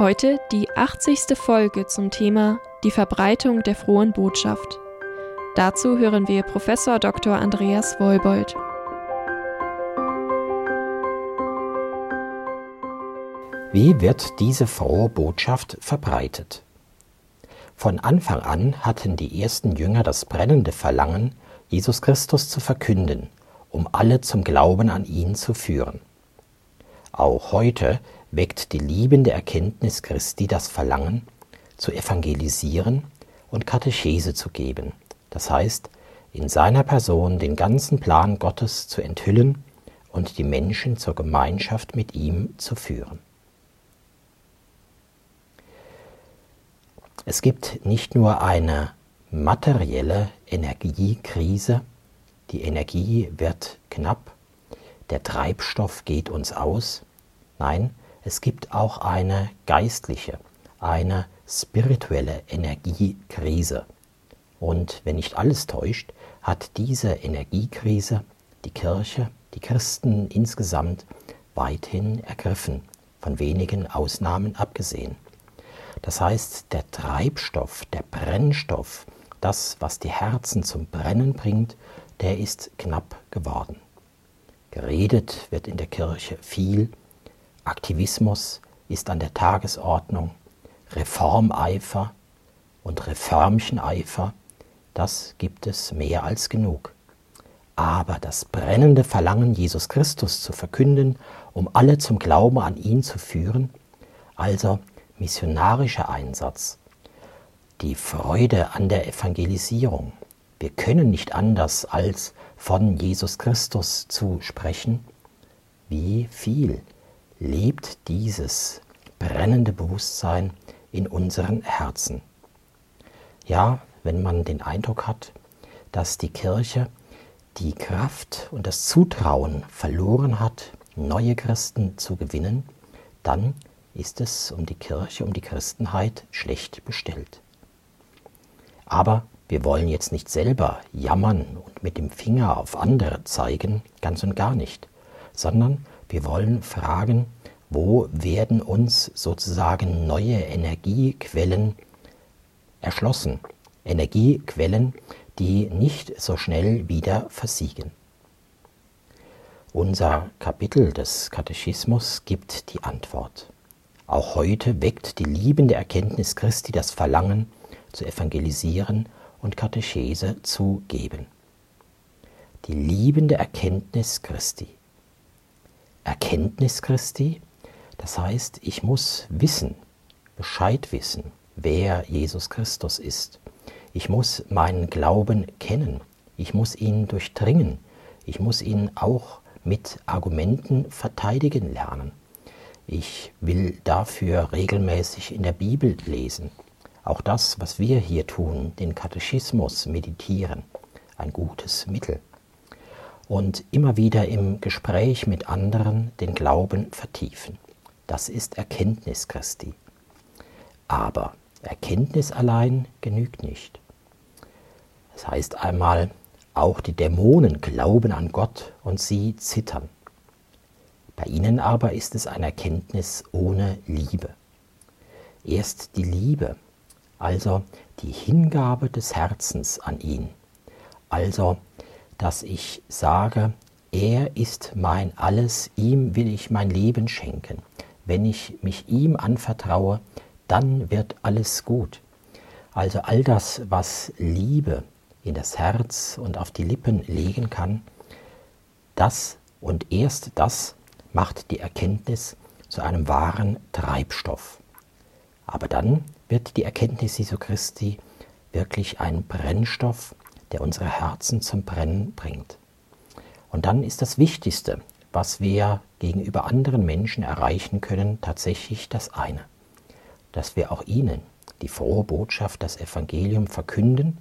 Heute die 80. Folge zum Thema Die Verbreitung der frohen Botschaft. Dazu hören wir Professor Dr. Andreas Woibold. Wie wird diese frohe Botschaft verbreitet? Von Anfang an hatten die ersten Jünger das brennende Verlangen, Jesus Christus zu verkünden, um alle zum Glauben an ihn zu führen. Auch heute weckt die liebende Erkenntnis Christi das Verlangen, zu evangelisieren und Katechese zu geben, das heißt, in seiner Person den ganzen Plan Gottes zu enthüllen und die Menschen zur Gemeinschaft mit ihm zu führen. Es gibt nicht nur eine materielle Energiekrise, die Energie wird knapp, der Treibstoff geht uns aus. Nein, es gibt auch eine geistliche, eine spirituelle Energiekrise. Und wenn nicht alles täuscht, hat diese Energiekrise die Kirche, die Christen insgesamt weithin ergriffen, von wenigen Ausnahmen abgesehen. Das heißt, der Treibstoff, der Brennstoff, das, was die Herzen zum Brennen bringt, der ist knapp geworden. Geredet wird in der Kirche viel, Aktivismus ist an der Tagesordnung, Reformeifer und Reformcheneifer, das gibt es mehr als genug. Aber das brennende Verlangen, Jesus Christus zu verkünden, um alle zum Glauben an ihn zu führen, also missionarischer Einsatz, die Freude an der Evangelisierung. Wir können nicht anders als von Jesus Christus zu sprechen. Wie viel lebt dieses brennende Bewusstsein in unseren Herzen? Ja, wenn man den Eindruck hat, dass die Kirche die Kraft und das Zutrauen verloren hat, neue Christen zu gewinnen, dann ist es um die Kirche, um die Christenheit schlecht bestellt. Aber wir wollen jetzt nicht selber jammern und mit dem Finger auf andere zeigen, ganz und gar nicht, sondern wir wollen fragen, wo werden uns sozusagen neue Energiequellen erschlossen, Energiequellen, die nicht so schnell wieder versiegen. Unser Kapitel des Katechismus gibt die Antwort. Auch heute weckt die liebende Erkenntnis Christi das Verlangen, zu evangelisieren und Katechese zu geben. Die liebende Erkenntnis Christi. Erkenntnis Christi, das heißt, ich muss wissen, Bescheid wissen, wer Jesus Christus ist. Ich muss meinen Glauben kennen. Ich muss ihn durchdringen. Ich muss ihn auch mit Argumenten verteidigen lernen. Ich will dafür regelmäßig in der Bibel lesen. Auch das, was wir hier tun, den Katechismus meditieren, ein gutes Mittel. Und immer wieder im Gespräch mit anderen den Glauben vertiefen. Das ist Erkenntnis Christi. Aber Erkenntnis allein genügt nicht. Das heißt einmal, auch die Dämonen glauben an Gott und sie zittern. Bei ihnen aber ist es eine Erkenntnis ohne Liebe. Erst die Liebe, also die Hingabe des Herzens an ihn, also dass ich sage, er ist mein alles, ihm will ich mein Leben schenken. Wenn ich mich ihm anvertraue, dann wird alles gut. Also all das, was Liebe in das Herz und auf die Lippen legen kann, das und erst das macht die Erkenntnis zu einem wahren Treibstoff. Aber dann wird die Erkenntnis Jesu Christi wirklich ein Brennstoff, der unsere Herzen zum Brennen bringt. Und dann ist das Wichtigste, was wir gegenüber anderen Menschen erreichen können, tatsächlich das eine. dass wir auch ihnen die frohe Botschaft, das Evangelium verkünden,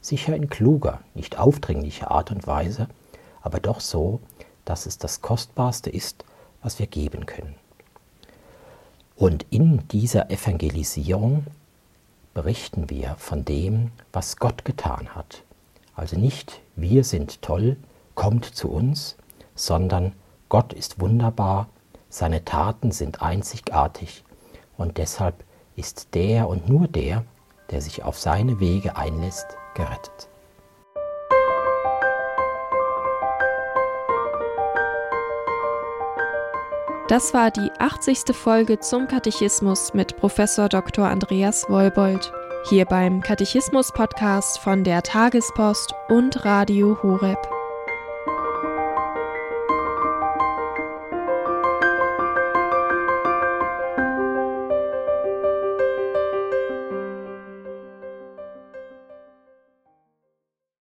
sicher in kluger, nicht aufdringlicher Art und Weise, aber doch so, dass es das Kostbarste ist, was wir geben können. Und in dieser Evangelisierung berichten wir von dem, was Gott getan hat. Also nicht wir sind toll, kommt zu uns, sondern Gott ist wunderbar, seine Taten sind einzigartig und deshalb ist der und nur der, der sich auf seine Wege einlässt, gerettet. Das war die 80. Folge zum Katechismus mit Professor Dr. Andreas Wolbold. Hier beim Katechismus-Podcast von der Tagespost und Radio Horeb.